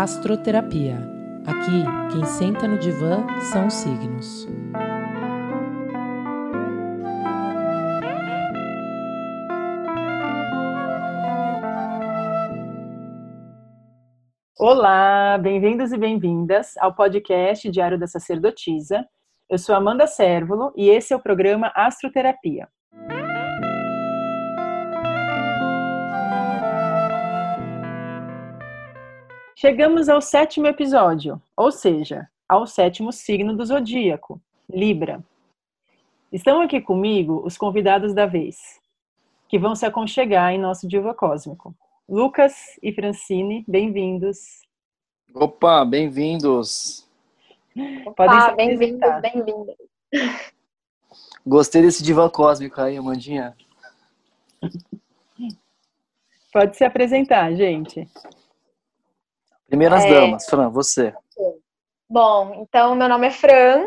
Astroterapia. Aqui, quem senta no divã são os signos. Olá, bem-vindos e bem-vindas ao podcast Diário da Sacerdotisa. Eu sou Amanda Sérvulo e esse é o programa Astroterapia. Chegamos ao sétimo episódio, ou seja, ao sétimo signo do zodíaco, Libra. Estão aqui comigo os convidados da vez, que vão se aconchegar em nosso diva cósmico. Lucas e Francine, bem-vindos. Opa, bem-vindos. Opa, bem-vindos, bem-vindas. Gostei desse diva cósmico aí, Amandinha. Pode se apresentar, gente. Primeiras é... damas, Fran, você. Bom, então meu nome é Fran,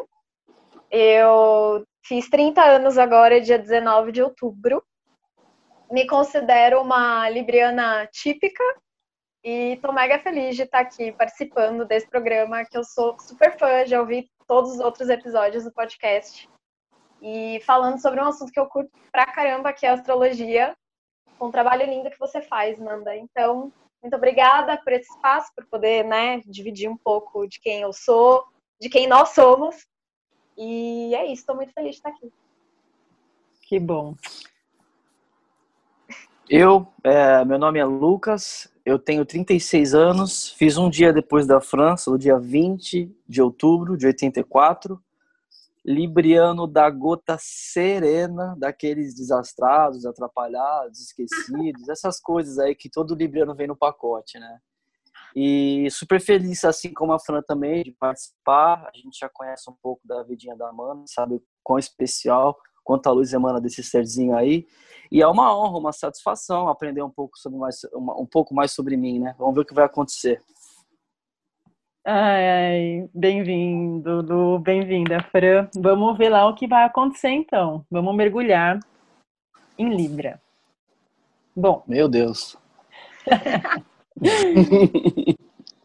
eu fiz 30 anos agora, dia 19 de outubro. Me considero uma libriana típica e tô mega feliz de estar aqui participando desse programa, que eu sou super fã, já ouvi todos os outros episódios do podcast. E falando sobre um assunto que eu curto pra caramba, que é a astrologia, com um trabalho lindo que você faz, Nanda. Então, muito obrigada por esse espaço, por poder né, dividir um pouco de quem eu sou, de quem nós somos. E é isso, estou muito feliz de estar aqui. Que bom. Eu, é, meu nome é Lucas, eu tenho 36 anos, fiz um dia depois da França, o dia 20 de outubro de 84 libriano da gota serena, daqueles desastrados, atrapalhados, esquecidos, essas coisas aí que todo libriano vem no pacote, né? E super feliz, assim como a Fran também, de participar. A gente já conhece um pouco da vidinha da Amanda, sabe quão especial, quanta luz emana desse serzinho aí. E é uma honra, uma satisfação aprender um pouco, sobre mais, um pouco mais sobre mim, né? Vamos ver o que vai acontecer. Ai, bem-vindo, Lu, bem-vinda, Fran. Vamos ver lá o que vai acontecer então. Vamos mergulhar em Libra. Bom. Meu Deus.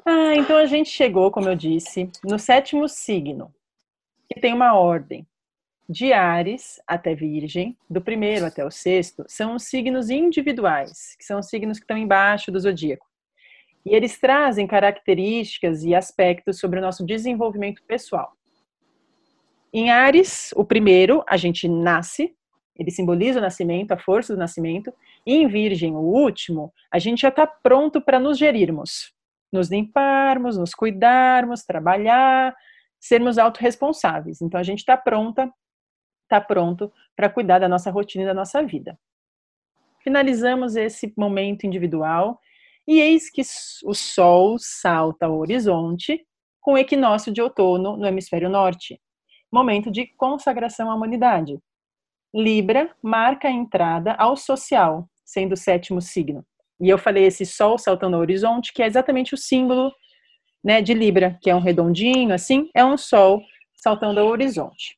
ah, então a gente chegou, como eu disse, no sétimo signo, que tem uma ordem. De Ares até Virgem, do primeiro até o sexto, são os signos individuais, que são os signos que estão embaixo do zodíaco. E eles trazem características e aspectos sobre o nosso desenvolvimento pessoal. Em Ares, o primeiro, a gente nasce, ele simboliza o nascimento, a força do nascimento. E em Virgem, o último, a gente já está pronto para nos gerirmos, nos limparmos, nos cuidarmos, trabalhar, sermos autorresponsáveis. Então a gente está pronta, está pronto para cuidar da nossa rotina e da nossa vida. Finalizamos esse momento individual e eis que o Sol salta ao horizonte com o equinócio de outono no hemisfério norte, momento de consagração à humanidade. Libra marca a entrada ao social, sendo o sétimo signo. E eu falei esse Sol saltando ao horizonte, que é exatamente o símbolo né, de Libra, que é um redondinho assim, é um Sol saltando ao horizonte.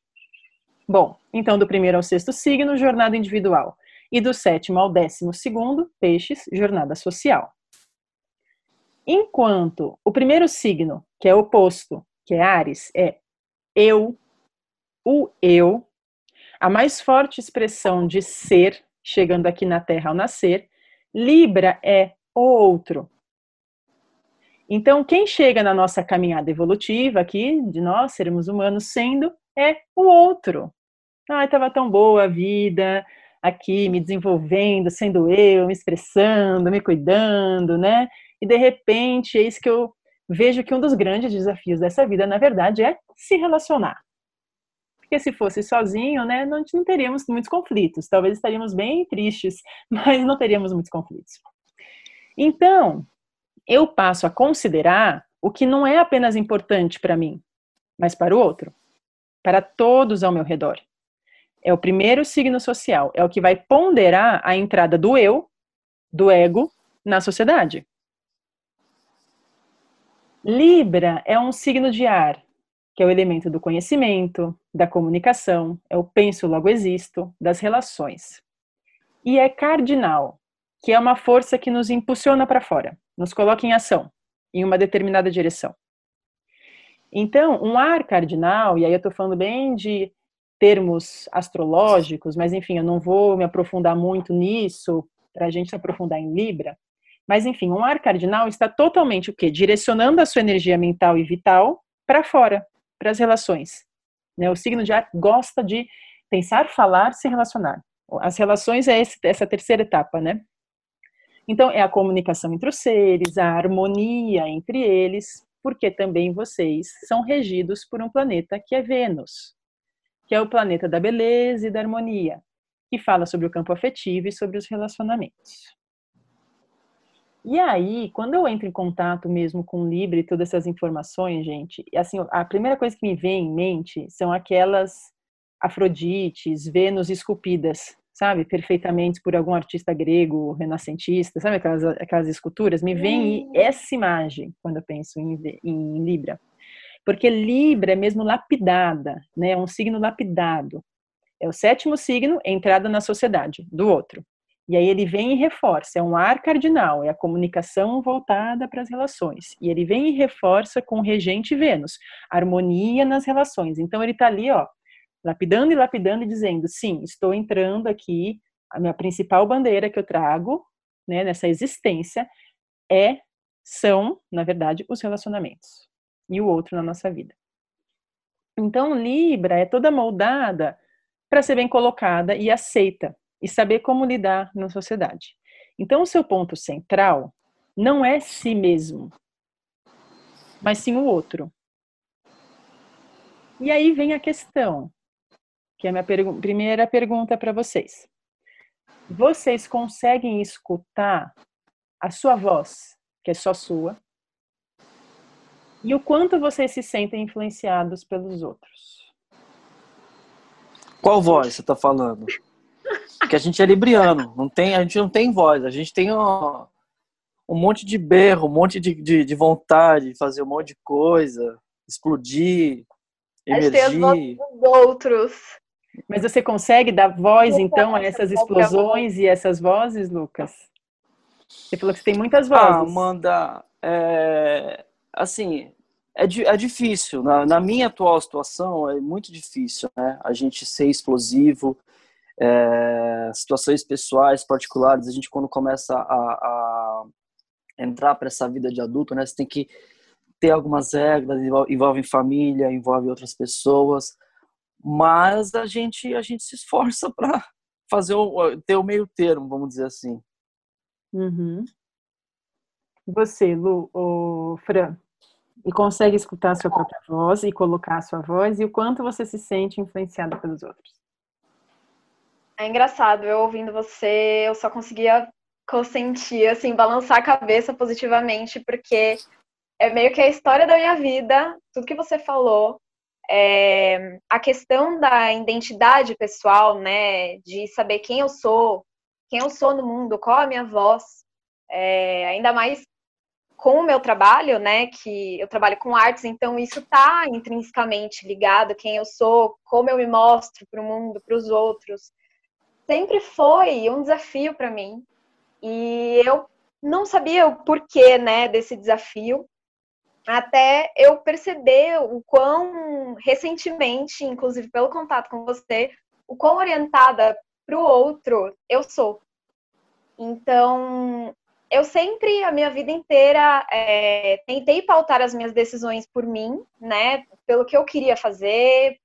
Bom, então do primeiro ao sexto signo, jornada individual. E do sétimo ao décimo segundo, peixes, jornada social. Enquanto o primeiro signo, que é oposto, que é Ares, é eu, o eu, a mais forte expressão de ser, chegando aqui na Terra ao nascer, Libra é o outro. Então, quem chega na nossa caminhada evolutiva aqui, de nós, sermos humanos, sendo, é o outro. Ah, estava tão boa a vida, aqui me desenvolvendo, sendo eu, me expressando, me cuidando, né? e de repente, eis que eu vejo que um dos grandes desafios dessa vida, na verdade, é se relacionar. Porque se fosse sozinho, né, não, não teríamos muitos conflitos. Talvez estaríamos bem tristes, mas não teríamos muitos conflitos. Então, eu passo a considerar o que não é apenas importante para mim, mas para o outro, para todos ao meu redor. É o primeiro signo social, é o que vai ponderar a entrada do eu, do ego, na sociedade. Libra é um signo de ar, que é o elemento do conhecimento, da comunicação, é o penso logo existo, das relações. E é cardinal, que é uma força que nos impulsiona para fora, nos coloca em ação. em uma determinada direção. Então, um ar cardinal, e aí eu estou falando bem de termos astrológicos, mas enfim, eu não vou me aprofundar muito nisso para a gente se aprofundar em Libra. Mas enfim, um ar cardinal está totalmente o quê? Direcionando a sua energia mental e vital para fora, para as relações. Né? O signo de ar gosta de pensar, falar, se relacionar. As relações é esse, essa terceira etapa, né? Então, é a comunicação entre os seres, a harmonia entre eles, porque também vocês são regidos por um planeta que é Vênus, que é o planeta da beleza e da harmonia, que fala sobre o campo afetivo e sobre os relacionamentos. E aí, quando eu entro em contato mesmo com o Libra e todas essas informações, gente, assim, a primeira coisa que me vem em mente são aquelas Afrodites, Vênus esculpidas, sabe, perfeitamente por algum artista grego, renascentista, sabe aquelas, aquelas esculturas? Me vem hum. essa imagem quando eu penso em, em Libra. Porque Libra é mesmo lapidada, né? É um signo lapidado. É o sétimo signo, entrada na sociedade, do outro. E aí ele vem e reforça, é um ar cardinal, é a comunicação voltada para as relações. E ele vem e reforça com regente Vênus, harmonia nas relações. Então ele está ali, ó, lapidando e lapidando e dizendo, sim, estou entrando aqui, a minha principal bandeira que eu trago, né, nessa existência é são, na verdade, os relacionamentos e o outro na nossa vida. Então, Libra é toda moldada para ser bem colocada e aceita e saber como lidar na sociedade. Então, o seu ponto central não é si mesmo, mas sim o outro. E aí vem a questão: que é a minha pergu primeira pergunta para vocês. Vocês conseguem escutar a sua voz, que é só sua, e o quanto vocês se sentem influenciados pelos outros? Qual voz você está falando? Porque a gente é libriano, não tem, a gente não tem voz, a gente tem um, um monte de berro, um monte de, de, de vontade de fazer um monte de coisa, explodir, emergir. A gente tem as vozes dos outros. Mas você consegue dar voz, então, a essas explosões e essas vozes, Lucas? Você falou que você tem muitas vozes. Ah, Amanda, é, assim, é, é difícil. Na, na, minha atual situação, é muito difícil, né? A gente ser explosivo, é, situações pessoais, particulares, a gente quando começa a, a entrar para essa vida de adulto, né? Você tem que ter algumas regras, envolve família, envolve outras pessoas, mas a gente a gente se esforça para fazer o, ter o meio termo, vamos dizer assim. Uhum. Você, Lu, o Fran, e consegue escutar a sua própria voz e colocar a sua voz e o quanto você se sente influenciada pelos outros? É engraçado, eu ouvindo você, eu só conseguia consentir, assim, balançar a cabeça positivamente, porque é meio que a história da minha vida, tudo que você falou, é, a questão da identidade pessoal, né, de saber quem eu sou, quem eu sou no mundo, qual a minha voz, é, ainda mais com o meu trabalho, né, que eu trabalho com artes, então isso está intrinsecamente ligado quem eu sou, como eu me mostro para o mundo, para os outros. Sempre foi um desafio para mim e eu não sabia o porquê, né, desse desafio até eu perceber o quão recentemente, inclusive pelo contato com você, o quão orientada para o outro eu sou. Então, eu sempre, a minha vida inteira, é, tentei pautar as minhas decisões por mim, né? Pelo que eu queria fazer,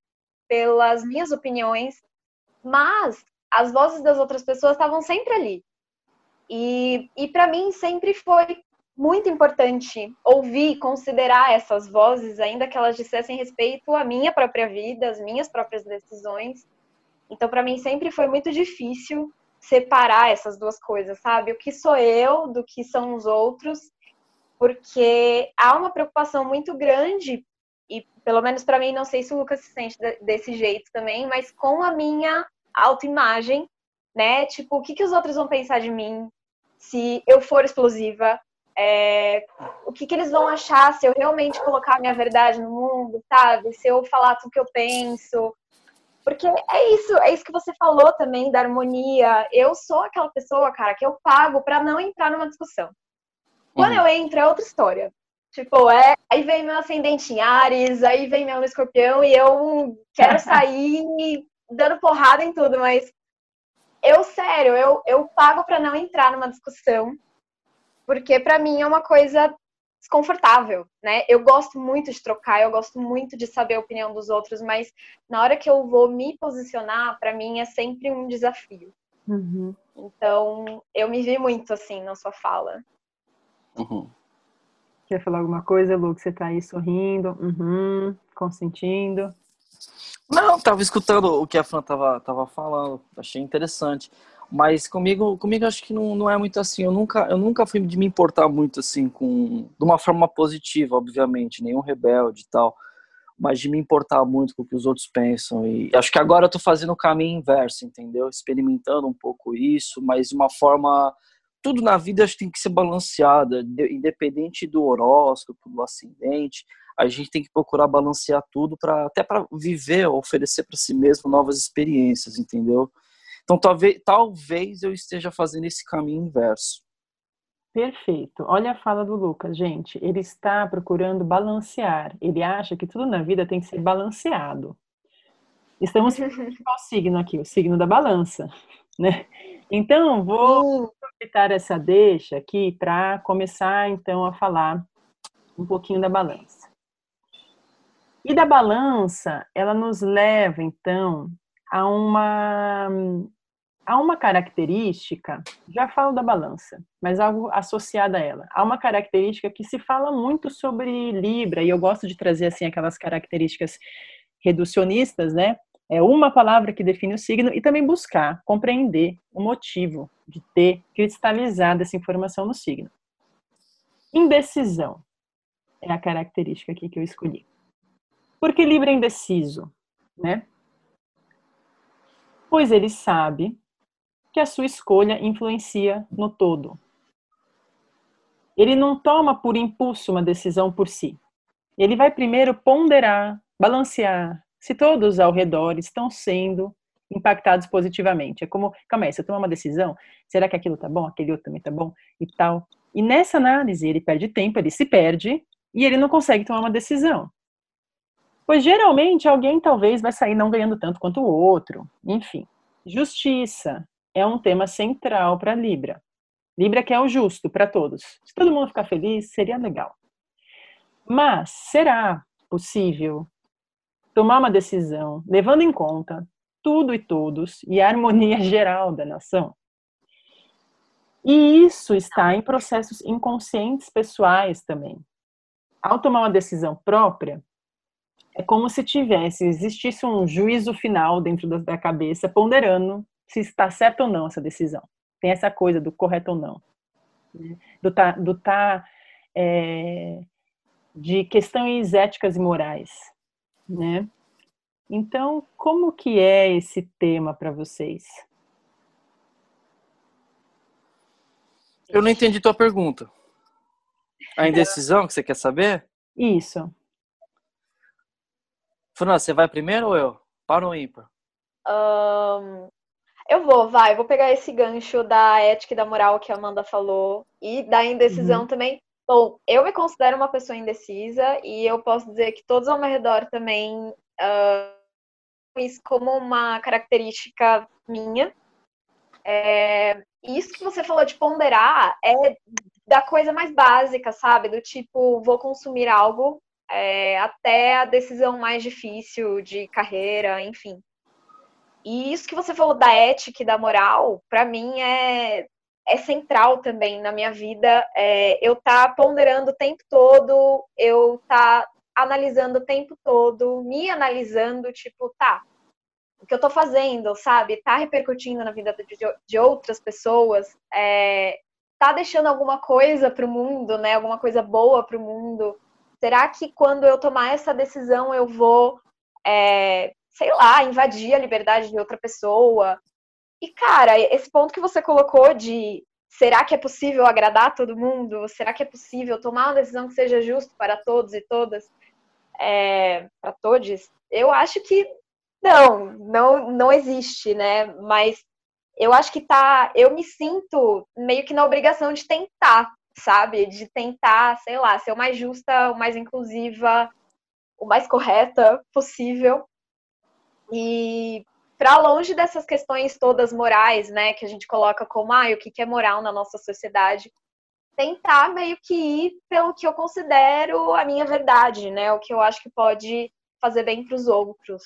pelas minhas opiniões, mas as vozes das outras pessoas estavam sempre ali. E, e para mim sempre foi muito importante ouvir, considerar essas vozes, ainda que elas dissessem respeito à minha própria vida, às minhas próprias decisões. Então, para mim, sempre foi muito difícil separar essas duas coisas, sabe? O que sou eu do que são os outros, porque há uma preocupação muito grande, e pelo menos para mim, não sei se o Lucas se sente desse jeito também, mas com a minha autoimagem, né? Tipo, o que, que os outros vão pensar de mim se eu for explosiva, é, o que, que eles vão achar se eu realmente colocar a minha verdade no mundo, sabe? Se eu falar tudo que eu penso. Porque é isso, é isso que você falou também da harmonia. Eu sou aquela pessoa, cara, que eu pago para não entrar numa discussão. Quando uhum. eu entro é outra história. Tipo, é, aí vem meu ascendente em Ares, aí vem meu escorpião e eu quero sair dando porrada em tudo, mas eu, sério, eu, eu pago para não entrar numa discussão, porque para mim é uma coisa desconfortável, né? Eu gosto muito de trocar, eu gosto muito de saber a opinião dos outros, mas na hora que eu vou me posicionar, para mim é sempre um desafio. Uhum. Então, eu me vi muito assim na sua fala. Uhum. Quer falar alguma coisa, Lu? Que você tá aí sorrindo, uhum, consentindo? Não, tava escutando o que a Fran tava, tava falando, achei interessante. Mas comigo, comigo acho que não, não é muito assim. Eu nunca, eu nunca fui de me importar muito assim com de uma forma positiva, obviamente, nenhum rebelde e tal, mas de me importar muito com o que os outros pensam. E acho que agora eu tô fazendo o caminho inverso, entendeu? Experimentando um pouco isso, mas de uma forma tudo na vida acho que tem que ser balanceada, independente do horóscopo, do ascendente. A gente tem que procurar balancear tudo para até para viver, oferecer para si mesmo novas experiências, entendeu? Então talvez talvez eu esteja fazendo esse caminho inverso. Perfeito. Olha a fala do Lucas, gente. Ele está procurando balancear. Ele acha que tudo na vida tem que ser balanceado. Estamos qual signo aqui? O signo da balança, né? Então, vou aproveitar essa deixa aqui para começar então a falar um pouquinho da balança. E da balança, ela nos leva então a uma a uma característica, já falo da balança, mas algo associado a ela. Há uma característica que se fala muito sobre Libra, e eu gosto de trazer assim aquelas características reducionistas, né? É uma palavra que define o signo e também buscar compreender o motivo de ter cristalizado essa informação no signo. Indecisão é a característica aqui que eu escolhi. Por que Libra é indeciso, né? Pois ele sabe que a sua escolha influencia no todo. Ele não toma por impulso uma decisão por si. Ele vai primeiro ponderar, balancear, se todos ao redor estão sendo impactados positivamente. É como, calma aí, se eu tomar uma decisão, será que aquilo tá bom, aquele outro também tá bom e tal. E nessa análise ele perde tempo, ele se perde e ele não consegue tomar uma decisão. Pois geralmente alguém talvez vai sair não ganhando tanto quanto o outro. Enfim, justiça é um tema central para Libra. Libra quer o justo para todos. Se todo mundo ficar feliz, seria legal. Mas será possível tomar uma decisão levando em conta tudo e todos e a harmonia geral da nação. E isso está em processos inconscientes pessoais também. Ao tomar uma decisão própria, é como se tivesse, existisse um juízo final dentro da cabeça, ponderando se está certo ou não essa decisão. Tem essa coisa do correto ou não. Né? Do tá, do tá é, de questões éticas e morais né? Então, como que é esse tema para vocês? Eu não entendi tua pergunta. A indecisão que você quer saber? Isso. Fran, você vai primeiro ou eu? Para o ímpar? Um, eu vou, vai. Eu vou pegar esse gancho da ética e da moral que a Amanda falou e da indecisão uhum. também. Bom, eu me considero uma pessoa indecisa e eu posso dizer que todos ao meu redor também uh, isso como uma característica minha. É, isso que você falou de ponderar é da coisa mais básica, sabe? Do tipo, vou consumir algo é, até a decisão mais difícil de carreira, enfim. E isso que você falou da ética e da moral, para mim é é central também na minha vida. É, eu tá ponderando o tempo todo, eu tá analisando o tempo todo, me analisando, tipo, tá, o que eu tô fazendo, sabe? Tá repercutindo na vida de, de outras pessoas, é, tá deixando alguma coisa pro mundo, né? Alguma coisa boa pro mundo. Será que quando eu tomar essa decisão eu vou, é, sei lá, invadir a liberdade de outra pessoa? E, cara, esse ponto que você colocou de será que é possível agradar todo mundo? Será que é possível tomar uma decisão que seja justa para todos e todas? É, para todos? Eu acho que não, não, não existe, né? Mas eu acho que tá. Eu me sinto meio que na obrigação de tentar, sabe? De tentar, sei lá, ser o mais justa, o mais inclusiva, o mais correta possível. E para longe dessas questões todas morais, né, que a gente coloca como ah, o que é moral na nossa sociedade, tentar meio que ir pelo que eu considero a minha verdade, né, o que eu acho que pode fazer bem para os outros.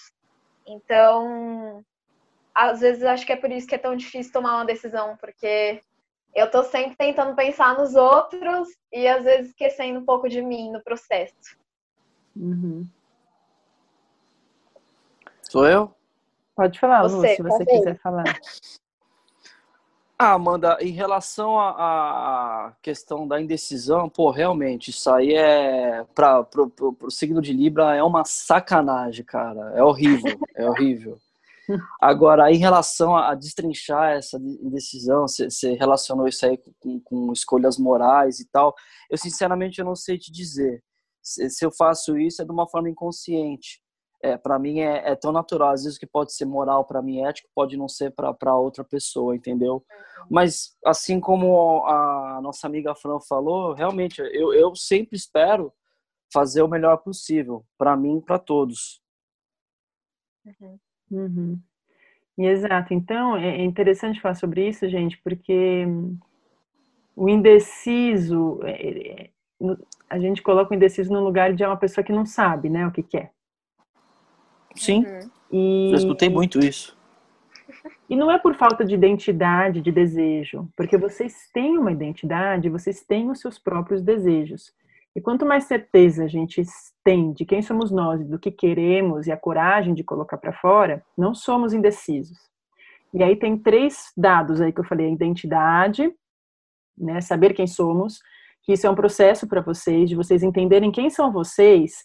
Então, às vezes acho que é por isso que é tão difícil tomar uma decisão, porque eu tô sempre tentando pensar nos outros e às vezes esquecendo um pouco de mim no processo. Uhum. Sou eu? Pode falar, Lu, se você quiser falar. Ah, Amanda, em relação à questão da indecisão, pô, realmente, isso aí é. Para o signo de Libra é uma sacanagem, cara. É horrível, é horrível. Agora, em relação a, destrinchar essa indecisão, você relacionou isso aí com, com, escolhas morais e tal, eu sinceramente eu não sei te dizer. Se, se eu faço isso é de uma forma inconsciente é, para mim é, é, tão natural. Às vezes o que pode ser moral para mim, ético, pode não ser para outra pessoa, entendeu? Uhum. Mas assim como a nossa amiga Fran falou, realmente eu, eu sempre espero fazer o melhor possível para mim, para todos. Uhum. Uhum. Exato. Então é, é interessante falar sobre isso, gente, porque o indeciso, é, é, a gente coloca o indeciso no lugar de uma pessoa que não sabe, né, o que quer. Sim. Uhum. E... Eu escutei muito isso. E não é por falta de identidade, de desejo, porque vocês têm uma identidade, vocês têm os seus próprios desejos. E quanto mais certeza a gente tem de quem somos nós, do que queremos e a coragem de colocar para fora, não somos indecisos. E aí tem três dados aí que eu falei: a identidade, né, saber quem somos, que isso é um processo para vocês, de vocês entenderem quem são vocês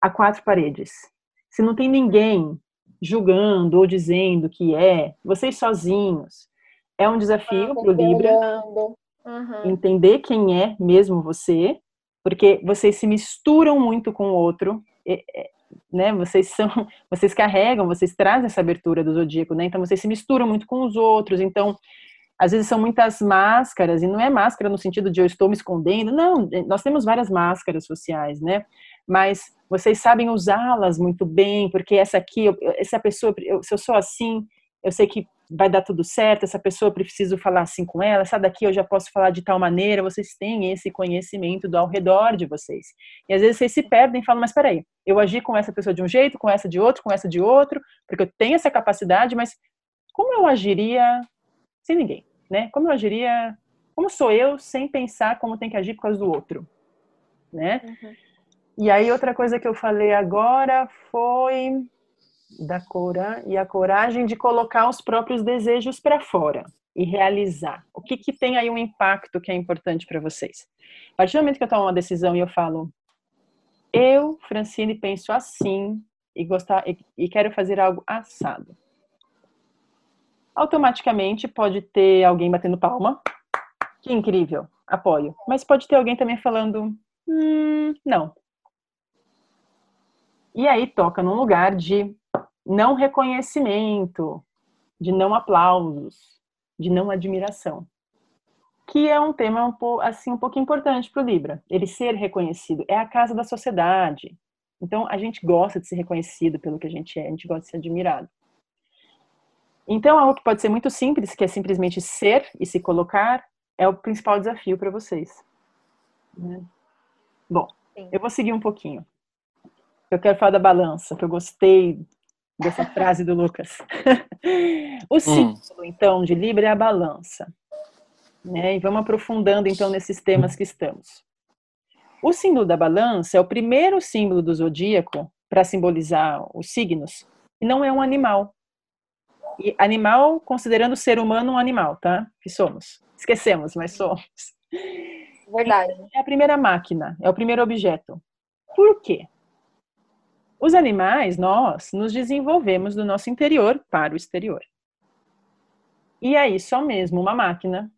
a quatro paredes. Se não tem ninguém julgando ou dizendo que é, vocês sozinhos, é um desafio para o Libra uhum. entender quem é mesmo você, porque vocês se misturam muito com o outro, né? Vocês são, vocês carregam, vocês trazem essa abertura do zodíaco, né? Então vocês se misturam muito com os outros, então às vezes são muitas máscaras, e não é máscara no sentido de eu estou me escondendo, não, nós temos várias máscaras sociais, né? Mas vocês sabem usá-las muito bem, porque essa aqui, essa pessoa, se eu sou assim, eu sei que vai dar tudo certo, essa pessoa preciso falar assim com ela, essa daqui eu já posso falar de tal maneira, vocês têm esse conhecimento do ao redor de vocês. E às vezes vocês se perdem e falam, mas peraí, eu agi com essa pessoa de um jeito, com essa de outro, com essa de outro, porque eu tenho essa capacidade, mas como eu agiria sem ninguém, né? Como eu agiria, como sou eu sem pensar como tem que agir por causa do outro, né? Uhum. E aí outra coisa que eu falei agora foi da cora e a coragem de colocar os próprios desejos para fora e realizar. O que que tem aí um impacto que é importante para vocês? A partir do momento que eu tomo uma decisão e eu falo, eu, Francine, penso assim e gostar e, e quero fazer algo assado. Automaticamente pode ter alguém batendo palma. Que incrível, apoio. Mas pode ter alguém também falando, hum, não, e aí toca num lugar de não reconhecimento, de não aplausos, de não admiração. Que é um tema um assim um pouco importante para o Libra. Ele ser reconhecido é a casa da sociedade. Então a gente gosta de ser reconhecido pelo que a gente é, a gente gosta de ser admirado. Então algo que pode ser muito simples, que é simplesmente ser e se colocar, é o principal desafio para vocês. Né? Bom, Sim. eu vou seguir um pouquinho. Eu quero falar da balança, que eu gostei dessa frase do Lucas. o hum. símbolo, hum. então, de Libra é a balança. Né? E vamos aprofundando, então, nesses temas que estamos. O símbolo da balança é o primeiro símbolo do zodíaco para simbolizar os signos, e não é um animal. E animal, considerando o ser humano um animal, tá? Que somos. Esquecemos, mas somos. Verdade. É a primeira máquina, é o primeiro objeto. Por quê? Os animais, nós, nos desenvolvemos do nosso interior para o exterior. E aí, só mesmo uma máquina,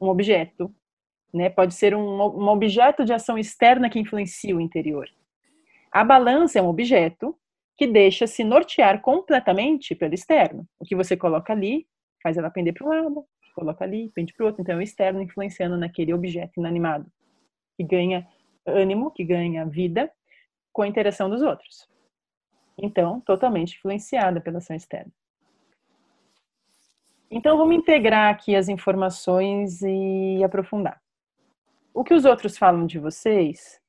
um objeto, né, pode ser um, um objeto de ação externa que influencia o interior. A balança é um objeto que deixa se nortear completamente pelo externo. O que você coloca ali faz ela pender para um lado, coloca ali, pende para o outro. Então, é o externo influenciando naquele objeto inanimado que ganha ânimo, que ganha vida com a interação dos outros. Então, totalmente influenciada pela ação externa. Então, vamos integrar aqui as informações e aprofundar. O que os outros falam de vocês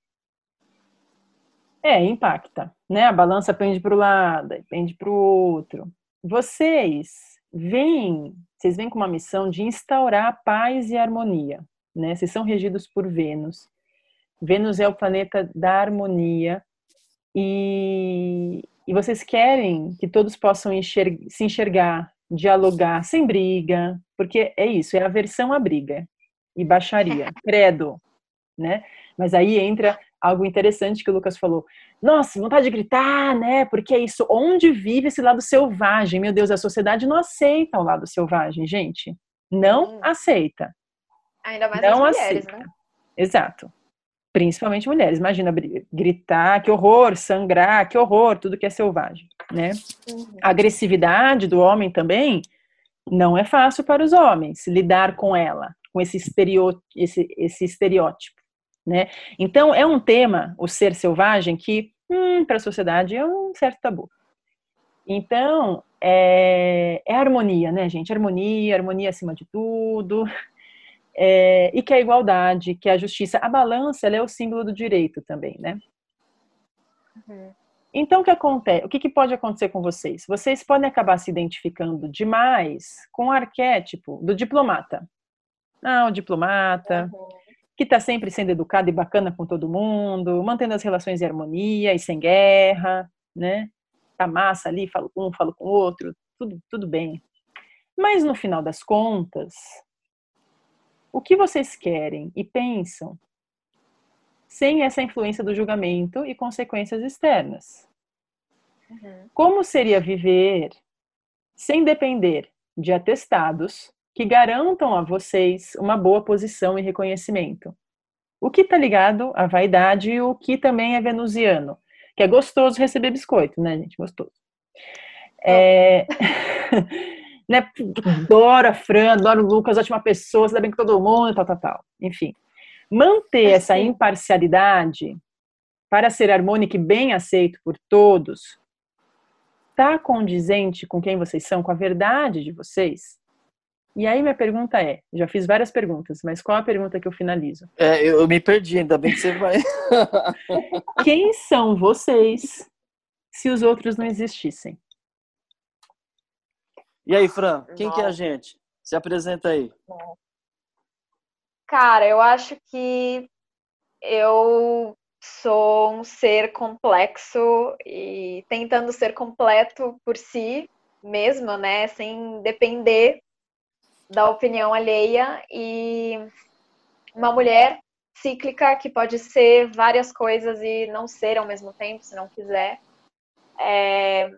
é, impacta, né? A balança pende para o lado, pende para o outro. Vocês vêm, vocês vêm com uma missão de instaurar paz e harmonia, né? Vocês são regidos por Vênus. Vênus é o planeta da harmonia e, e vocês querem que todos possam enxergar, se enxergar, dialogar sem briga, porque é isso, é aversão à briga e baixaria, credo, né? Mas aí entra algo interessante que o Lucas falou. Nossa, vontade de gritar, né? Porque é isso. Onde vive esse lado selvagem? Meu Deus, a sociedade não aceita o lado selvagem, gente. Não hum. aceita. Ainda mais não as mulheres, aceita. né? Exato. Principalmente mulheres. Imagina gritar, que horror, sangrar, que horror, tudo que é selvagem, né? Uhum. A agressividade do homem também não é fácil para os homens lidar com ela, com esse, estereó esse, esse estereótipo né? Então, é um tema, o ser selvagem, que hum, para a sociedade é um certo tabu. Então, é, é harmonia, né, gente? Harmonia, harmonia acima de tudo. É, e que a igualdade, que a justiça, a balança, ela é o símbolo do direito também, né? Uhum. Então, o que acontece? O que, que, pode acontecer com vocês? Vocês podem acabar se identificando demais com o arquétipo do diplomata. Ah, o diplomata, uhum que está sempre sendo educado e bacana com todo mundo, mantendo as relações em harmonia e sem guerra, né? Tá massa ali, falo com um, falo com o outro, tudo, tudo bem. Mas no final das contas, o que vocês querem e pensam sem essa influência do julgamento e consequências externas? Uhum. Como seria viver sem depender de atestados que garantam a vocês uma boa posição e reconhecimento. O que está ligado à vaidade e o que também é venusiano, que é gostoso receber biscoito, né, gente? Gostoso. É... né, adoro a Fran, adoro o Lucas, ótima pessoa, se dá bem com todo mundo, tal, tal, tal. Enfim, manter essa imparcialidade para ser harmônico e bem aceito por todos, está condizente com quem vocês são, com a verdade de vocês? E aí minha pergunta é, já fiz várias perguntas, mas qual a pergunta que eu finalizo? É, eu me perdi, ainda bem que você vai. Quem são vocês se os outros não existissem? E aí, Fran, quem que é a gente? Se apresenta aí. Cara, eu acho que eu sou um ser complexo e tentando ser completo por si mesmo, né, sem depender da opinião alheia e uma mulher cíclica que pode ser várias coisas e não ser ao mesmo tempo, se não quiser. É,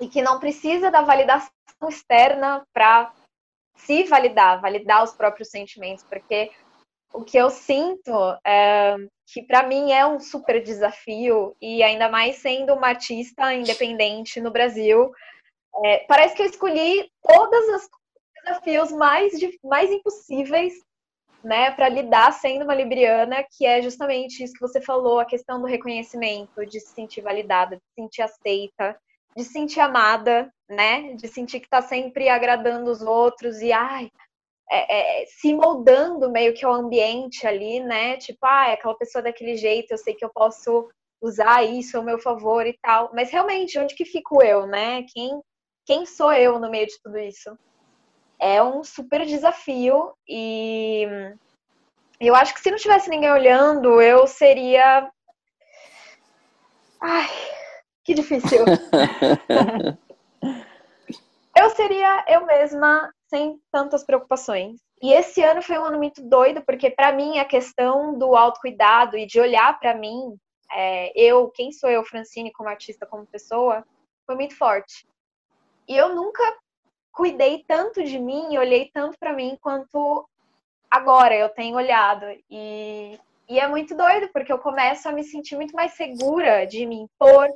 e que não precisa da validação externa para se validar, validar os próprios sentimentos, porque o que eu sinto é que para mim é um super desafio e ainda mais sendo uma artista independente no Brasil, é, parece que eu escolhi todas as desafios mais, mais impossíveis né, para lidar sendo uma libriana, que é justamente isso que você falou, a questão do reconhecimento, de se sentir validada, de se sentir aceita, de se sentir amada, né, de sentir que está sempre agradando os outros e ai, é, é, se moldando meio que ao ambiente ali, né, tipo, ah, é aquela pessoa daquele jeito, eu sei que eu posso usar isso ao meu favor e tal, mas realmente, onde que fico eu, né, quem, quem sou eu no meio de tudo isso? é um super desafio e eu acho que se não tivesse ninguém olhando, eu seria. Ai, que difícil. eu seria eu mesma sem tantas preocupações. E esse ano foi um ano muito doido, porque para mim a questão do autocuidado e de olhar para mim, é, eu, quem sou eu, Francine, como artista, como pessoa, foi muito forte. E eu nunca cuidei tanto de mim, olhei tanto para mim quanto agora eu tenho olhado. E, e é muito doido, porque eu começo a me sentir muito mais segura de me impor,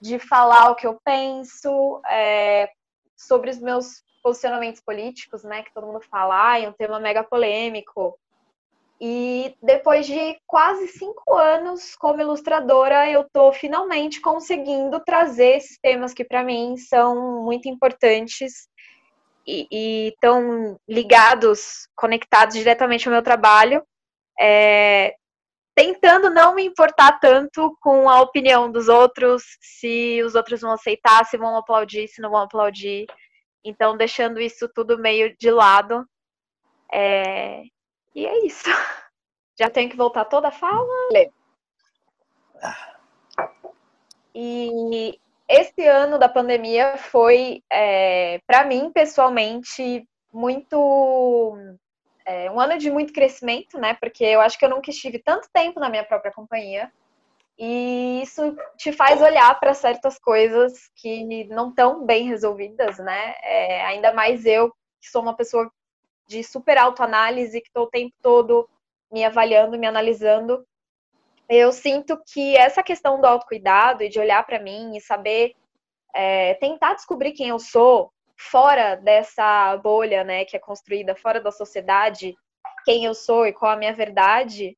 de falar o que eu penso, é, sobre os meus posicionamentos políticos, né? Que todo mundo fala, ah, é um tema mega polêmico. E depois de quase cinco anos como ilustradora, eu estou finalmente conseguindo trazer esses temas que para mim são muito importantes e estão ligados, conectados diretamente ao meu trabalho, é, tentando não me importar tanto com a opinião dos outros, se os outros vão aceitar, se vão aplaudir, se não vão aplaudir. Então, deixando isso tudo meio de lado. É, e é isso. Já tenho que voltar toda a fala? Lê. E esse ano da pandemia foi, é, para mim, pessoalmente, muito. É, um ano de muito crescimento, né? Porque eu acho que eu nunca estive tanto tempo na minha própria companhia. E isso te faz olhar para certas coisas que não estão bem resolvidas, né? É, ainda mais eu, que sou uma pessoa de super autoanálise, que estou o tempo todo me avaliando, me analisando. Eu sinto que essa questão do autocuidado e de olhar para mim e saber é, tentar descobrir quem eu sou fora dessa bolha, né, que é construída fora da sociedade, quem eu sou e qual a minha verdade,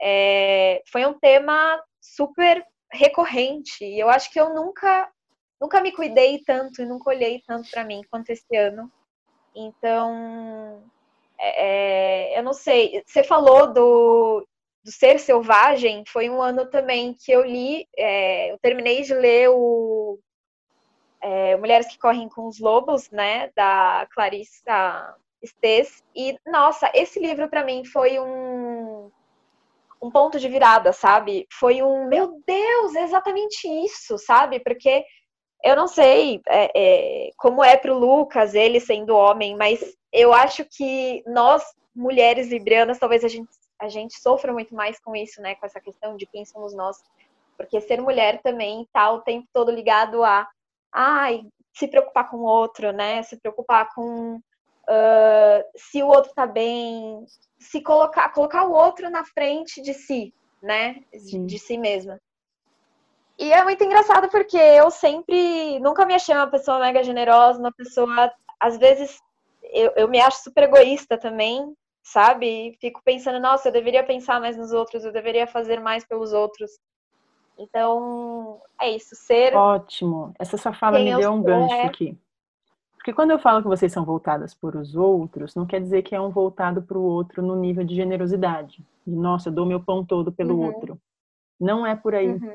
é, foi um tema super recorrente. E eu acho que eu nunca, nunca me cuidei tanto e nunca olhei tanto para mim quanto esse ano. Então, é, é, eu não sei. Você falou do, do Ser Selvagem, foi um ano também que eu li, é, eu terminei de ler o é, Mulheres que Correm com os Lobos, né, da Clarissa Estes, e nossa, esse livro para mim foi um um ponto de virada, sabe? Foi um, meu Deus, é exatamente isso, sabe? Porque eu não sei é, é, como é para o Lucas, ele sendo homem, mas eu acho que nós, mulheres librianas, talvez a gente, a gente sofra muito mais com isso, né? Com essa questão de quem somos nós. Porque ser mulher também tá o tempo todo ligado a ai, se preocupar com o outro, né? Se preocupar com uh, se o outro tá bem, se colocar, colocar o outro na frente de si, né? De, de si mesma. E é muito engraçado porque eu sempre, nunca me achei uma pessoa mega generosa, uma pessoa, às vezes, eu, eu me acho super egoísta também, sabe? Fico pensando, nossa, eu deveria pensar mais nos outros, eu deveria fazer mais pelos outros. Então, é isso, ser. Ótimo. Essa sua fala me deu um gancho é... aqui. Porque quando eu falo que vocês são voltadas por os outros, não quer dizer que é um voltado para o outro no nível de generosidade. De, nossa, eu dou meu pão todo pelo uhum. outro. Não é por aí. Uhum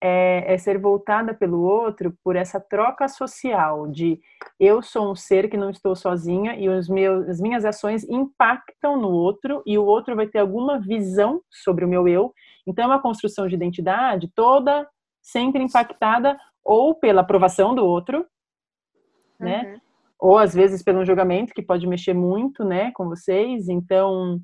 é, é, ser voltada pelo outro por essa troca social de eu sou um ser que não estou sozinha e os meus, as minhas ações impactam no outro e o outro vai ter alguma visão sobre o meu eu. Então é uma construção de identidade toda sempre impactada ou pela aprovação do outro, né? Uhum. Ou às vezes pelo julgamento que pode mexer muito, né, com vocês. Então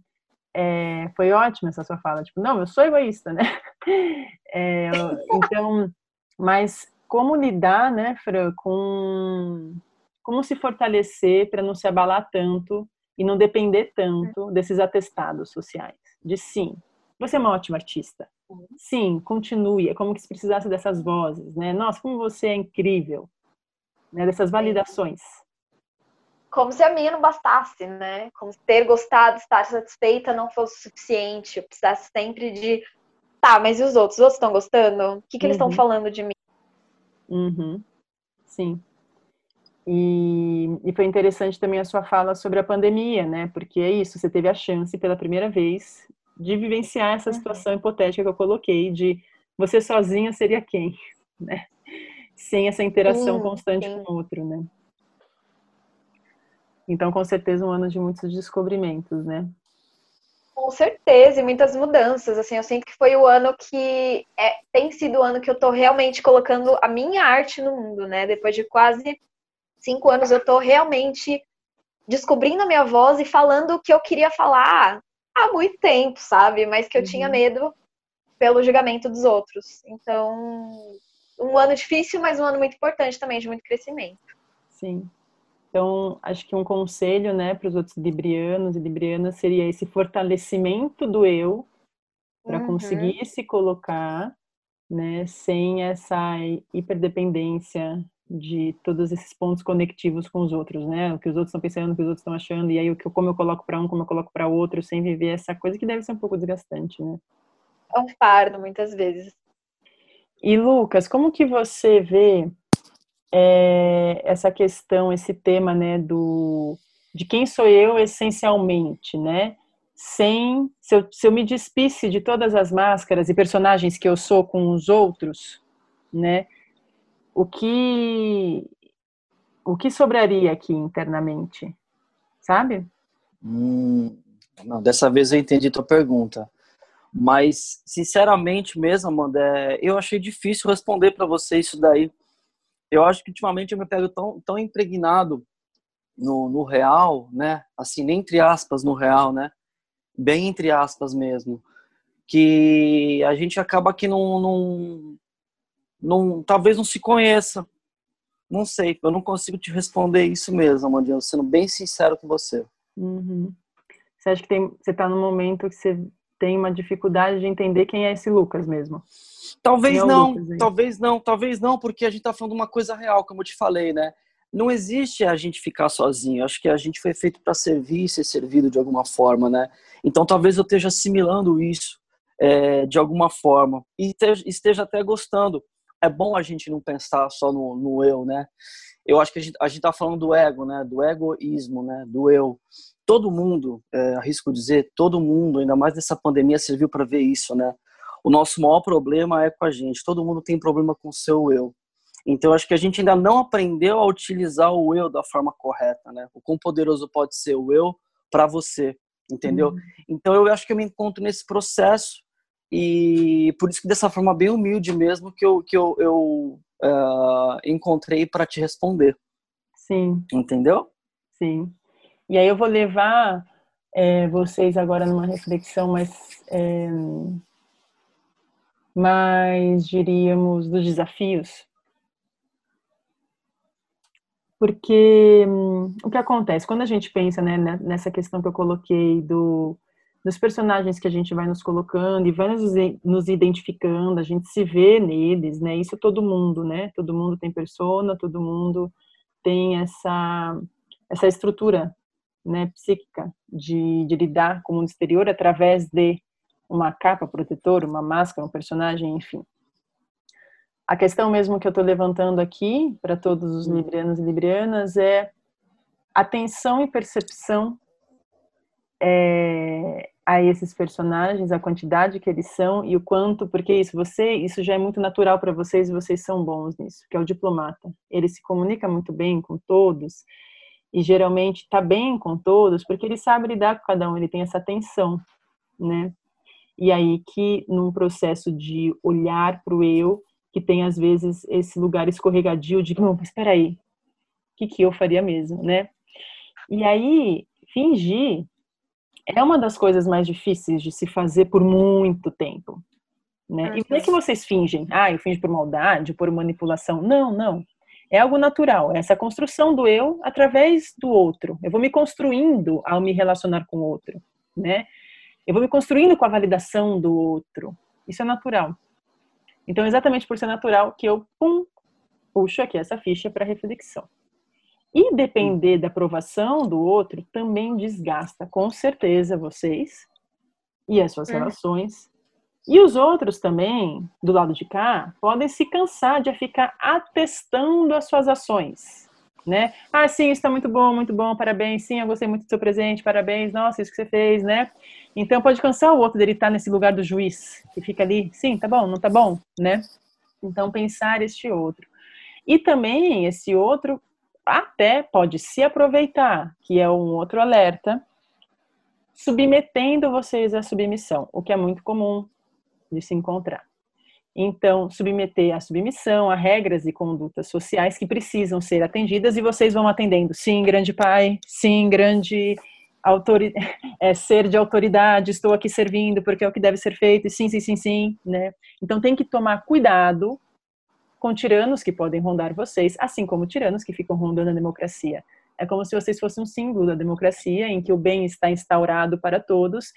é, foi ótima essa sua fala, tipo, não, eu sou egoísta, né? É, então, mas como lidar, né, Fran, com como se fortalecer para não se abalar tanto e não depender tanto desses atestados sociais. De sim, você é uma ótima artista. Sim, continue. É como que se precisasse dessas vozes, né? Nossa, como você é incrível, né? Dessas validações como se a minha não bastasse, né? Como se ter gostado, estar satisfeita não fosse suficiente. Eu precisasse sempre de, tá, mas e os outros? Os outros estão gostando? O que, que eles estão uhum. falando de mim? Uhum. Sim. E, e, foi interessante também a sua fala sobre a pandemia, né? Porque é isso, você teve a chance pela primeira vez de vivenciar essa uhum. situação hipotética que eu coloquei de você sozinha seria quem, né? Sem essa interação sim, constante sim. com o outro, né? Então, com certeza, um ano de muitos descobrimentos, né? Com certeza, e muitas mudanças. Assim, eu sinto que foi o ano que é, tem sido o ano que eu tô realmente colocando a minha arte no mundo, né? Depois de quase cinco anos, eu tô realmente descobrindo a minha voz e falando o que eu queria falar há muito tempo, sabe? Mas que eu uhum. tinha medo pelo julgamento dos outros. Então, um ano difícil, mas um ano muito importante também, de muito crescimento. Sim. Então, acho que um conselho, né, para os outros librianos e librianas seria esse fortalecimento do eu para uhum. conseguir se colocar, né, sem essa hiperdependência de todos esses pontos conectivos com os outros, né? O que os outros estão pensando, o que os outros estão achando, e aí o que como eu coloco para um, como eu coloco para outro, sem viver essa coisa que deve ser um pouco desgastante, né? É um fardo muitas vezes. E Lucas, como que você vê é, essa questão, esse tema, né, do de quem sou eu essencialmente, né? Sem se eu, se eu me despisse de todas as máscaras e personagens que eu sou com os outros, né? O que o que sobraria aqui internamente, sabe? Hum, não, dessa vez eu entendi tua pergunta. Mas, sinceramente mesmo, Amanda, é, eu achei difícil responder para você isso daí. Eu acho que ultimamente eu me pego tão, tão impregnado no, no real, né? Assim, entre aspas, no real, né? Bem entre aspas mesmo. Que a gente acaba que não, não, não, talvez não se conheça. Não sei, eu não consigo te responder isso mesmo, Amandinha, sendo bem sincero com você. Uhum. Você acha que tem, você está no momento que você tem uma dificuldade de entender quem é esse Lucas mesmo? Talvez é não, talvez não, talvez não, porque a gente está falando uma coisa real, como eu te falei, né? Não existe a gente ficar sozinho. Acho que a gente foi feito para servir, ser servido de alguma forma, né? Então talvez eu esteja assimilando isso é, de alguma forma e esteja até gostando é bom a gente não pensar só no, no eu, né? Eu acho que a gente, a gente tá falando do ego, né? Do egoísmo, né? Do eu. Todo mundo, é, arrisco dizer, todo mundo, ainda mais nessa pandemia, serviu para ver isso, né? O nosso maior problema é com a gente. Todo mundo tem problema com o seu eu. Então, acho que a gente ainda não aprendeu a utilizar o eu da forma correta, né? O quão poderoso pode ser o eu para você, entendeu? Uhum. Então, eu acho que eu me encontro nesse processo e por isso que dessa forma bem humilde mesmo que eu, que eu, eu uh, encontrei para te responder. Sim. Entendeu? Sim. E aí eu vou levar é, vocês agora numa reflexão mais, é, mais, diríamos, dos desafios. Porque hum, o que acontece? Quando a gente pensa né, nessa questão que eu coloquei do dos personagens que a gente vai nos colocando e vai nos, nos identificando, a gente se vê neles, né? Isso é todo mundo, né? Todo mundo tem persona, todo mundo tem essa essa estrutura, né, psíquica de, de lidar com o mundo exterior através de uma capa protetora, uma máscara, um personagem, enfim. A questão mesmo que eu estou levantando aqui para todos os librianos e librianas é atenção e percepção é, a esses personagens, a quantidade que eles são e o quanto, porque isso você, isso já é muito natural para vocês e vocês são bons nisso, que é o diplomata. Ele se comunica muito bem com todos e geralmente está bem com todos porque ele sabe lidar com cada um, ele tem essa atenção, né? E aí que num processo de olhar para o eu, que tem às vezes esse lugar escorregadio de, não, mas espera aí, o que que eu faria mesmo, né? E aí fingir é uma das coisas mais difíceis de se fazer por muito tempo. Né? E não é que vocês fingem, ah, eu fingo por maldade, por manipulação. Não, não. É algo natural, é essa construção do eu através do outro. Eu vou me construindo ao me relacionar com o outro, né? Eu vou me construindo com a validação do outro. Isso é natural. Então, exatamente por ser natural que eu, pum, puxo aqui essa ficha para reflexão. E depender da aprovação do outro também desgasta, com certeza, vocês e as suas é. relações. E os outros também, do lado de cá, podem se cansar de ficar atestando as suas ações. Né? Ah, sim, está muito bom, muito bom, parabéns. Sim, eu gostei muito do seu presente, parabéns. Nossa, isso que você fez, né? Então pode cansar o outro dele estar nesse lugar do juiz, que fica ali, sim, tá bom, não tá bom, né? Então pensar este outro. E também esse outro até pode se aproveitar, que é um outro alerta, submetendo vocês à submissão, o que é muito comum de se encontrar. Então, submeter à submissão, a regras e condutas sociais que precisam ser atendidas e vocês vão atendendo. Sim, grande pai, sim, grande autori é, ser de autoridade, estou aqui servindo porque é o que deve ser feito, sim, sim, sim, sim, né? Então tem que tomar cuidado com tiranos que podem rondar vocês, assim como tiranos que ficam rondando a democracia. É como se vocês fossem um símbolo da democracia, em que o bem está instaurado para todos,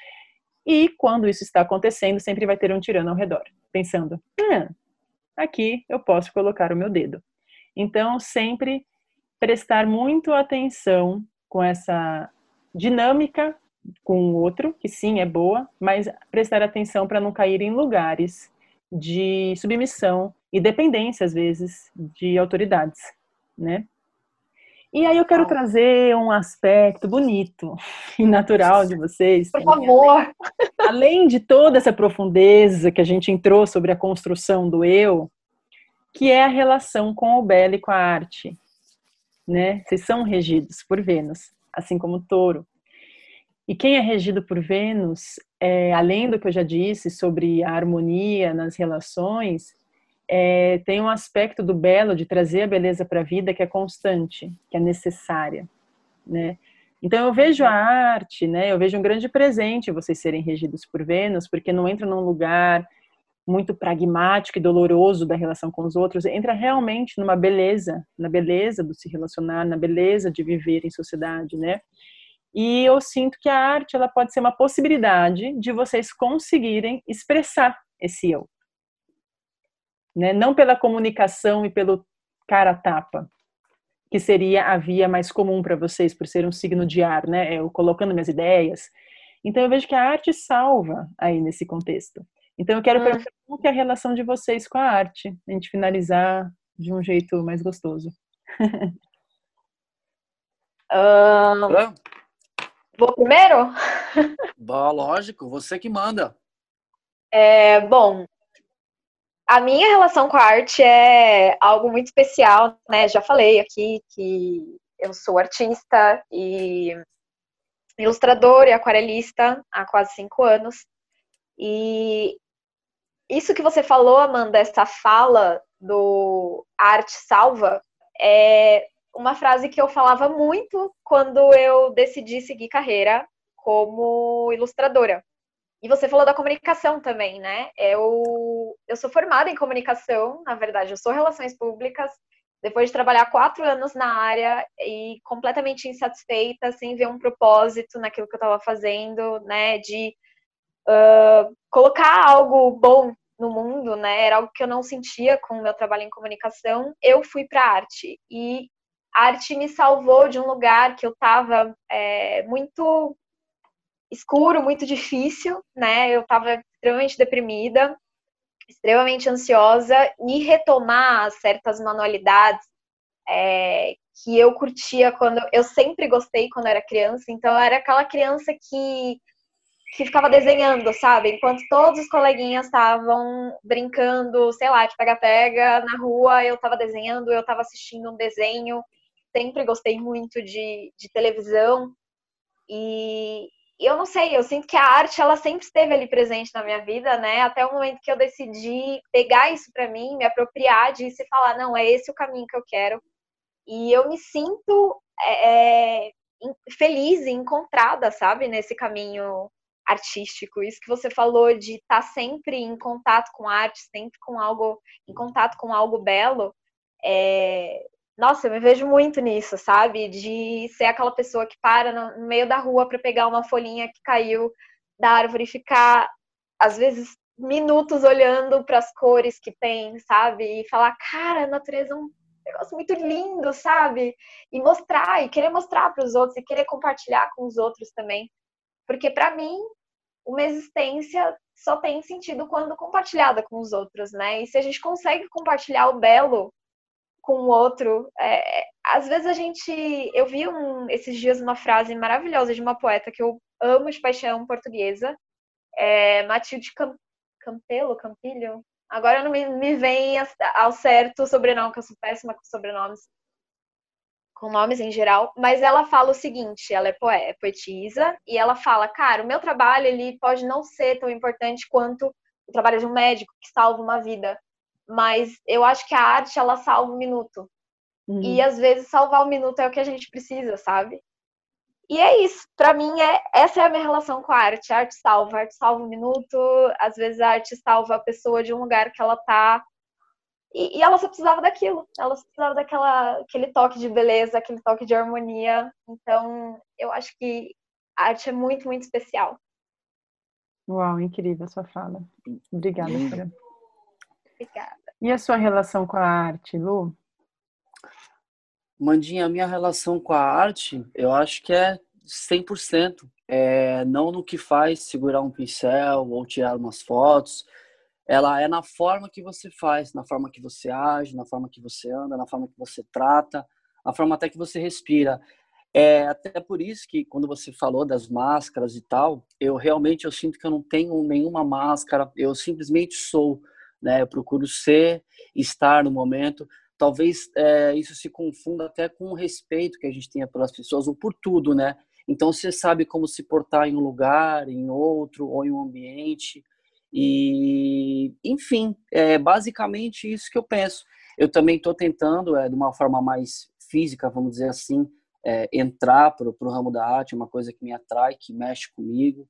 e quando isso está acontecendo, sempre vai ter um tirano ao redor, pensando: ah, aqui eu posso colocar o meu dedo. Então, sempre prestar muito atenção com essa dinâmica com o outro, que sim é boa, mas prestar atenção para não cair em lugares de submissão e dependência, às vezes, de autoridades, né? E aí eu quero trazer um aspecto bonito e natural de vocês. Por favor! Além de toda essa profundeza que a gente entrou sobre a construção do eu, que é a relação com o belo e com a arte. Né? Vocês são regidos por Vênus, assim como o touro. E quem é regido por Vênus, é, além do que eu já disse sobre a harmonia nas relações, é, tem um aspecto do belo de trazer a beleza para a vida que é constante, que é necessária, né? Então eu vejo a arte, né? Eu vejo um grande presente vocês serem regidos por Vênus, porque não entra num lugar muito pragmático e doloroso da relação com os outros, entra realmente numa beleza, na beleza do se relacionar, na beleza de viver em sociedade, né? E eu sinto que a arte ela pode ser uma possibilidade de vocês conseguirem expressar esse eu. Né? Não pela comunicação e pelo cara tapa, que seria a via mais comum para vocês, por ser um signo de ar, né? Eu colocando minhas ideias. Então eu vejo que a arte salva aí nesse contexto. Então eu quero hum. perguntar como que é a relação de vocês com a arte, a gente finalizar de um jeito mais gostoso. um, Vou primeiro? Bom, lógico, você que manda. É, bom, a minha relação com a arte é algo muito especial, né? Já falei aqui que eu sou artista e ilustrador e aquarelista há quase cinco anos. E isso que você falou, Amanda, essa fala do arte salva, é uma frase que eu falava muito quando eu decidi seguir carreira como ilustradora. E você falou da comunicação também, né? Eu, eu sou formada em comunicação, na verdade, eu sou relações públicas. Depois de trabalhar quatro anos na área e completamente insatisfeita, sem ver um propósito naquilo que eu estava fazendo, né? De uh, colocar algo bom no mundo, né? Era algo que eu não sentia com o meu trabalho em comunicação. Eu fui para arte e a arte me salvou de um lugar que eu estava é, muito escuro, muito difícil, né? Eu estava extremamente deprimida, extremamente ansiosa e retomar certas manualidades é, que eu curtia quando eu sempre gostei quando era criança. Então eu era aquela criança que que ficava desenhando, sabe? Enquanto todos os coleguinhas estavam brincando, sei lá, de pega-pega na rua, eu estava desenhando, eu estava assistindo um desenho sempre gostei muito de, de televisão e eu não sei, eu sinto que a arte ela sempre esteve ali presente na minha vida, né? Até o momento que eu decidi pegar isso para mim, me apropriar disso e falar, não, é esse o caminho que eu quero. E eu me sinto é, é feliz e encontrada, sabe, nesse caminho artístico. Isso que você falou de estar tá sempre em contato com arte, sempre com algo, em contato com algo belo, é, nossa, eu me vejo muito nisso, sabe? De ser aquela pessoa que para no meio da rua para pegar uma folhinha que caiu da árvore e ficar, às vezes, minutos olhando para as cores que tem, sabe? E falar, cara, a natureza é um negócio muito lindo, sabe? E mostrar, e querer mostrar para os outros, e querer compartilhar com os outros também. Porque, para mim, uma existência só tem sentido quando compartilhada com os outros, né? E se a gente consegue compartilhar o belo com o outro. É, às vezes a gente. Eu vi um, esses dias uma frase maravilhosa de uma poeta que eu amo de paixão portuguesa, é, Matilde Campelo, Campilho. Agora não me, me vem ao certo o sobrenome, que eu sou péssima com sobrenomes, com nomes em geral, mas ela fala o seguinte: ela é poeta, poetisa, e ela fala, cara, o meu trabalho ele pode não ser tão importante quanto o trabalho de um médico que salva uma vida, mas eu acho que a arte ela salva um minuto. Uhum. E às vezes salvar um minuto é o que a gente precisa, sabe? E é isso. Para mim é essa é a minha relação com a arte. A arte salva, a arte salva um minuto. Às vezes a arte salva a pessoa de um lugar que ela tá e, e ela só precisava daquilo. Ela só precisava daquela aquele toque de beleza, aquele toque de harmonia. Então, eu acho que a arte é muito, muito especial. Uau, incrível a sua fala. Obrigada, Obrigada. E a sua relação com a arte, Lu? Mandinha, a minha relação com a arte, eu acho que é 100%. É, não no que faz segurar um pincel ou tirar umas fotos. Ela é na forma que você faz, na forma que você age, na forma que você anda, na forma que você trata, na forma até que você respira. É até por isso que quando você falou das máscaras e tal, eu realmente eu sinto que eu não tenho nenhuma máscara, eu simplesmente sou, né? Eu procuro ser, estar no momento. Talvez é, isso se confunda até com o respeito que a gente tenha pelas pessoas ou por tudo, né? Então você sabe como se portar em um lugar, em outro ou em um ambiente e, enfim, é basicamente isso que eu penso. Eu também estou tentando, é, de uma forma mais física, vamos dizer assim, é, entrar para o ramo da arte, é uma coisa que me atrai, que mexe comigo.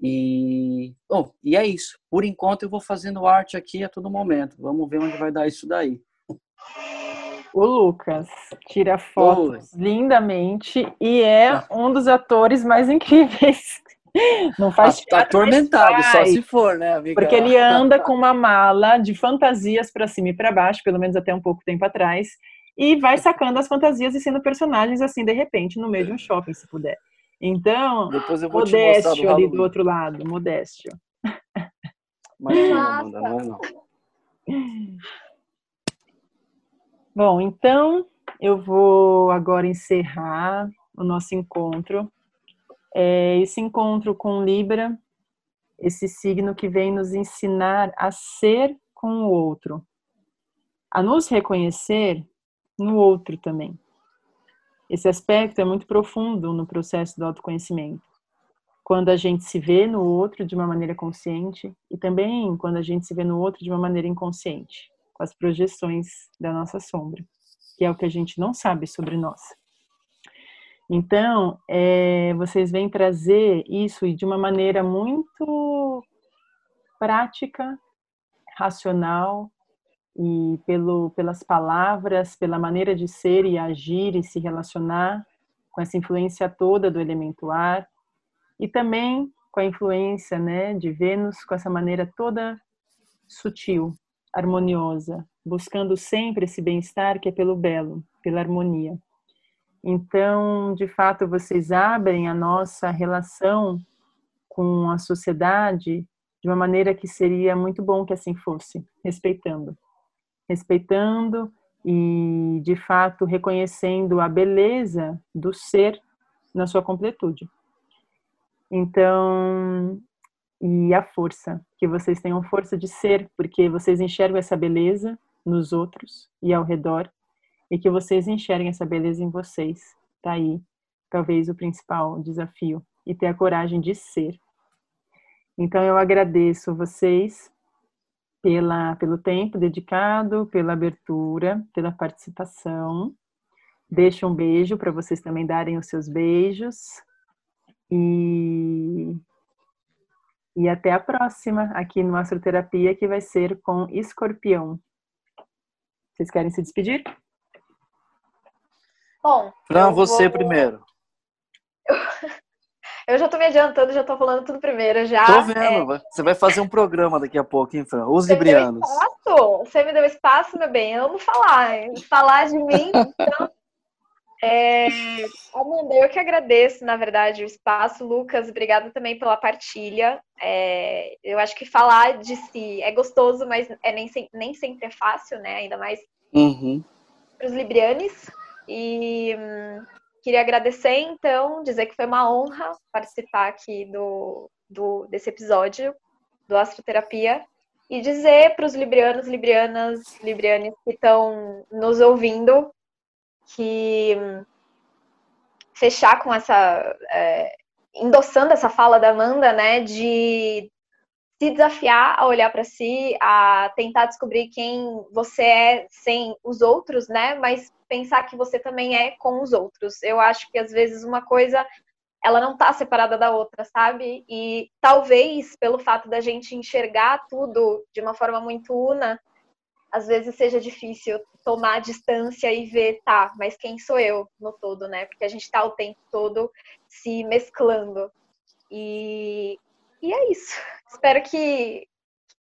E, bom, e é isso. Por enquanto eu vou fazendo arte aqui a todo momento. Vamos ver onde vai dar isso daí. O Lucas tira fotos Oi. lindamente e é ah. um dos atores mais incríveis. Não faz tá atormentado, só se for, né, amiga? Porque ele anda com uma mala de fantasias para cima e para baixo, pelo menos até um pouco tempo atrás e vai sacando as fantasias e sendo personagens assim de repente no meio de um shopping, se puder. Então, Depois eu vou Modéstio ali do outro lado, Modéstio. Imagina, Amanda, não é não. Bom, então eu vou agora encerrar o nosso encontro. É, esse encontro com Libra, esse signo que vem nos ensinar a ser com o outro, a nos reconhecer no outro também. Esse aspecto é muito profundo no processo do autoconhecimento. Quando a gente se vê no outro de uma maneira consciente e também quando a gente se vê no outro de uma maneira inconsciente, com as projeções da nossa sombra, que é o que a gente não sabe sobre nós. Então, é, vocês vêm trazer isso de uma maneira muito prática, racional, e pelo, pelas palavras, pela maneira de ser e agir e se relacionar com essa influência toda do elemento ar e também com a influência né, de Vênus com essa maneira toda sutil, harmoniosa, buscando sempre esse bem-estar que é pelo belo, pela harmonia. Então, de fato, vocês abrem a nossa relação com a sociedade de uma maneira que seria muito bom que assim fosse, respeitando respeitando e, de fato, reconhecendo a beleza do ser na sua completude. Então, e a força, que vocês tenham força de ser, porque vocês enxergam essa beleza nos outros e ao redor, e que vocês enxerguem essa beleza em vocês. Tá aí, talvez o principal desafio, e ter a coragem de ser. Então eu agradeço vocês pela, pelo tempo dedicado, pela abertura, pela participação. Deixo um beijo para vocês também darem os seus beijos. E, e até a próxima aqui no Astroterapia, que vai ser com Escorpião. Vocês querem se despedir? Bom. Fran, você vou... primeiro. Eu já tô me adiantando, já tô falando tudo primeiro já. Tô vendo, é... você vai fazer um programa daqui a pouco, hein, Fran? Os você librianos. Espaço. Você me deu espaço, meu bem. Eu amo falar. Falar de mim, então. É... Amanda, eu que agradeço, na verdade, o espaço. Lucas, obrigada também pela partilha. É... Eu acho que falar de si é gostoso, mas é nem, nem sempre é fácil, né? Ainda mais uhum. para os librianes. E hum, Queria agradecer, então, dizer que foi uma honra participar aqui do, do desse episódio do Astroterapia e dizer para os librianos, librianas, librianes que estão nos ouvindo que fechar com essa é, endossando essa fala da Amanda, né, de se desafiar a olhar para si, a tentar descobrir quem você é sem os outros, né, mas pensar que você também é com os outros. Eu acho que às vezes uma coisa ela não está separada da outra, sabe? E talvez pelo fato da gente enxergar tudo de uma forma muito una, às vezes seja difícil tomar distância e ver, tá, mas quem sou eu no todo, né? Porque a gente está o tempo todo se mesclando. E, e é isso. Espero que,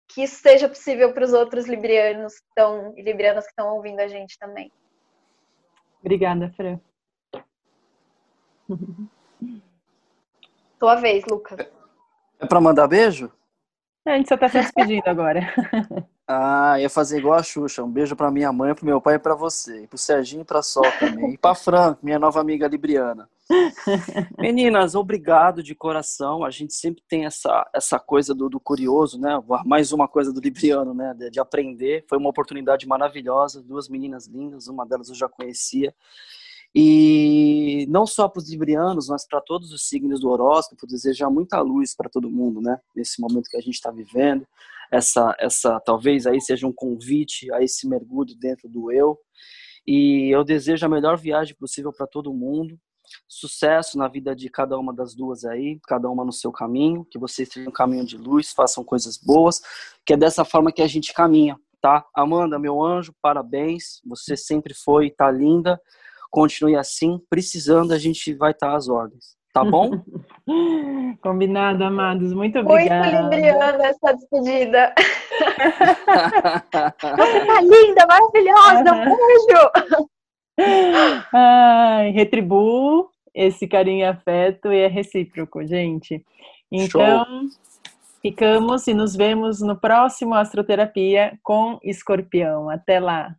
que isso seja possível para os outros librianos que estão, librianas que estão ouvindo a gente também. Obrigada, Fran. Tua vez, Lucas. É para mandar beijo? A gente só está se despedindo agora. Ah, ia fazer igual a Xuxa. Um beijo para minha mãe, pro meu pai e para você. E pro Serginho e pra Sol também. E pra Fran, minha nova amiga libriana. Meninas, obrigado de coração. A gente sempre tem essa, essa coisa do, do curioso, né? Mais uma coisa do libriano, né? De, de aprender. Foi uma oportunidade maravilhosa. Duas meninas lindas, uma delas eu já conhecia. E não só para os librianos, mas para todos os signos do horóscopo, desejar muita luz para todo mundo, né? Nesse momento que a gente está vivendo essa, essa talvez aí seja um convite a esse mergulho dentro do eu. E eu desejo a melhor viagem possível para todo mundo. Sucesso na vida de cada uma das duas aí, cada uma no seu caminho, que vocês tenham um caminho de luz, façam coisas boas, que é dessa forma que a gente caminha, tá? Amanda, meu anjo, parabéns, você sempre foi, tá linda, continue assim, precisando a gente vai estar às ordens. Tá bom? Combinado, amados. Muito obrigada. Muito libriana essa despedida. Você tá linda, maravilhosa. Um beijo. Ai, retribuo esse carinho e afeto e é recíproco, gente. Então, Show. ficamos e nos vemos no próximo Astroterapia com Escorpião. Até lá.